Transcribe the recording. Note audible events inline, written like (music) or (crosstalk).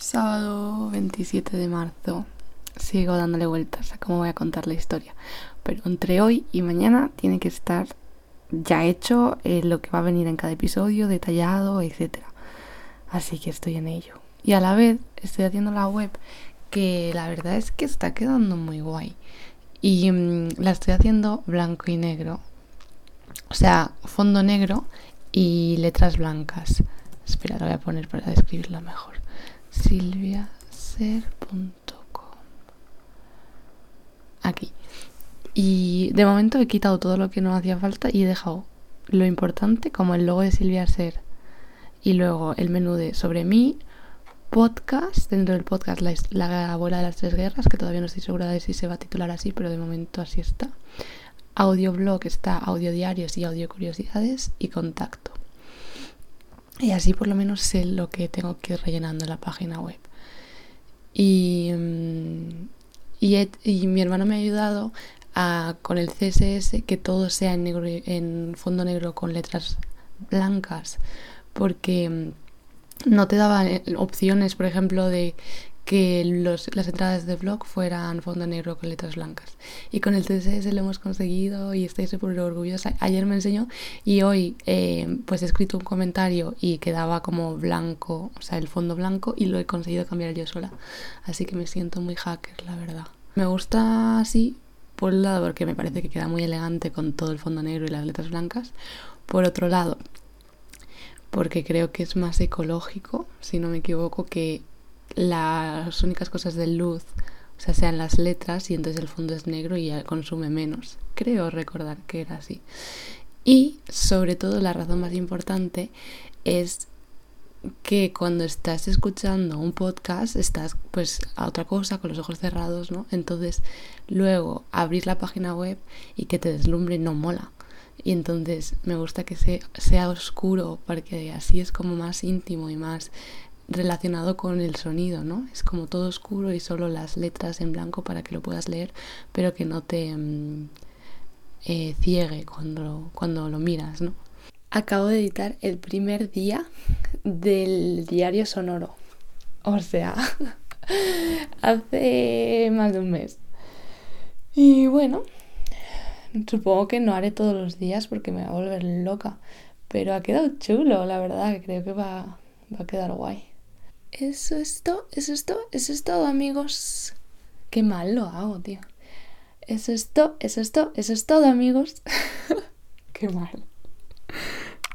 Sábado 27 de marzo. Sigo dándole vueltas a cómo voy a contar la historia. Pero entre hoy y mañana tiene que estar ya hecho eh, lo que va a venir en cada episodio, detallado, etc. Así que estoy en ello. Y a la vez estoy haciendo la web que la verdad es que está quedando muy guay. Y mm, la estoy haciendo blanco y negro. O sea, fondo negro y letras blancas. Espera, lo voy a poner para describirla mejor silviaser.com. Aquí. Y de momento he quitado todo lo que no hacía falta y he dejado lo importante como el logo de Silvia Ser y luego el menú de sobre mí, podcast, dentro del podcast la, la abuela de las tres guerras, que todavía no estoy segura de si se va a titular así, pero de momento así está. Audioblog está audio diarios y audio curiosidades y contacto. Y así por lo menos sé lo que tengo que ir rellenando en la página web. Y, mm, y, mi hermano me ha ayudado a, con el CSS que todo sea en, negro, en fondo negro con letras blancas. Porque mm, no te daba eh, opciones, por ejemplo, de que las entradas de blog fueran fondo negro con letras blancas. Y con el CSS lo hemos conseguido y estoy súper orgullosa. Ayer me enseñó y hoy eh, pues he escrito un comentario y quedaba como blanco, o sea, el fondo blanco y lo he conseguido cambiar yo sola. Así que me siento muy hacker, la verdad. Me gusta así, por un lado, porque me parece que queda muy elegante con todo el fondo negro y las letras blancas. Por otro lado, porque creo que es más ecológico, si no me equivoco, que las únicas cosas de luz, o sea, sean las letras y entonces el fondo es negro y ya consume menos. Creo recordar que era así. Y sobre todo la razón más importante es que cuando estás escuchando un podcast estás pues a otra cosa con los ojos cerrados, ¿no? Entonces luego abrir la página web y que te deslumbre no mola. Y entonces me gusta que sea oscuro porque así es como más íntimo y más relacionado con el sonido, ¿no? Es como todo oscuro y solo las letras en blanco para que lo puedas leer, pero que no te mm, eh, ciegue cuando, cuando lo miras, ¿no? Acabo de editar el primer día del diario sonoro. O sea, (laughs) hace más de un mes. Y bueno, supongo que no haré todos los días porque me va a volver loca. Pero ha quedado chulo, la verdad, creo que va, va a quedar guay. Eso es todo, eso es todo, eso es todo, amigos. Qué mal lo hago, tío. Eso es todo, eso es todo, eso es todo, amigos. (laughs) Qué mal.